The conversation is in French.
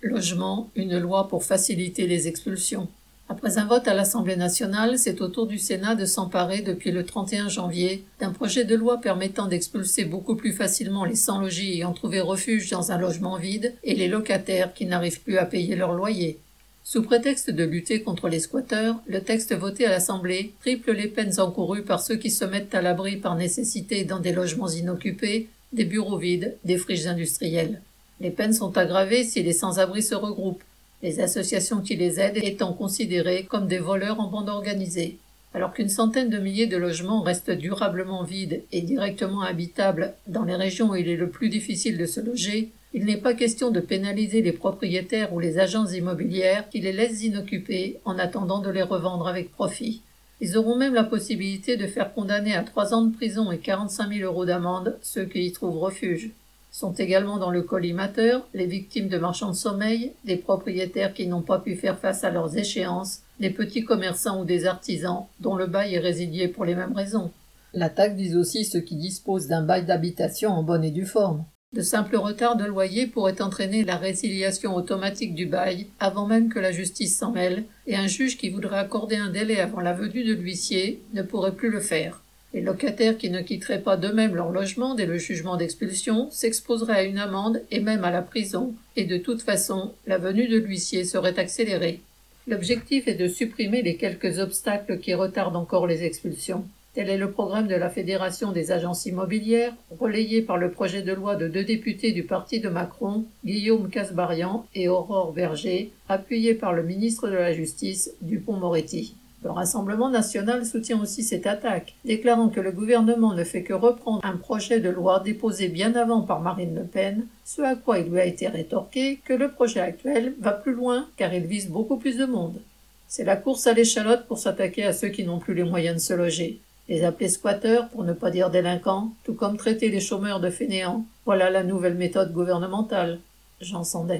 Logement, une loi pour faciliter les expulsions. Après un vote à l'Assemblée nationale, c'est au tour du Sénat de s'emparer depuis le 31 janvier d'un projet de loi permettant d'expulser beaucoup plus facilement les sans-logis ayant trouvé refuge dans un logement vide et les locataires qui n'arrivent plus à payer leur loyer. Sous prétexte de lutter contre les squatteurs, le texte voté à l'Assemblée triple les peines encourues par ceux qui se mettent à l'abri par nécessité dans des logements inoccupés, des bureaux vides, des friches industrielles. Les peines sont aggravées si les sans-abri se regroupent, les associations qui les aident étant considérées comme des voleurs en bande organisée. Alors qu'une centaine de milliers de logements restent durablement vides et directement habitables dans les régions où il est le plus difficile de se loger, il n'est pas question de pénaliser les propriétaires ou les agences immobilières qui les laissent inoccupés en attendant de les revendre avec profit. Ils auront même la possibilité de faire condamner à trois ans de prison et 45 000 euros d'amende ceux qui y trouvent refuge. Sont également dans le collimateur les victimes de marchands de sommeil, des propriétaires qui n'ont pas pu faire face à leurs échéances, des petits commerçants ou des artisans dont le bail est résilié pour les mêmes raisons. L'attaque vise aussi ceux qui disposent d'un bail d'habitation en bonne et due forme. De simples retards de loyer pourraient entraîner la résiliation automatique du bail avant même que la justice s'en mêle, et un juge qui voudrait accorder un délai avant la venue de l'huissier ne pourrait plus le faire. Les locataires qui ne quitteraient pas d'eux-mêmes leur logement dès le jugement d'expulsion s'exposeraient à une amende et même à la prison, et de toute façon, la venue de l'huissier serait accélérée. L'objectif est de supprimer les quelques obstacles qui retardent encore les expulsions. Tel est le programme de la Fédération des agences immobilières, relayé par le projet de loi de deux députés du parti de Macron, Guillaume Casbarian et Aurore Berger, appuyé par le ministre de la Justice, Dupont-Moretti. Le Rassemblement national soutient aussi cette attaque, déclarant que le gouvernement ne fait que reprendre un projet de loi déposé bien avant par Marine Le Pen, ce à quoi il lui a été rétorqué que le projet actuel va plus loin car il vise beaucoup plus de monde. C'est la course à l'échalote pour s'attaquer à ceux qui n'ont plus les moyens de se loger. Les appeler squatteurs, pour ne pas dire délinquants, tout comme traiter les chômeurs de fainéants, voilà la nouvelle méthode gouvernementale. J'en Sandais.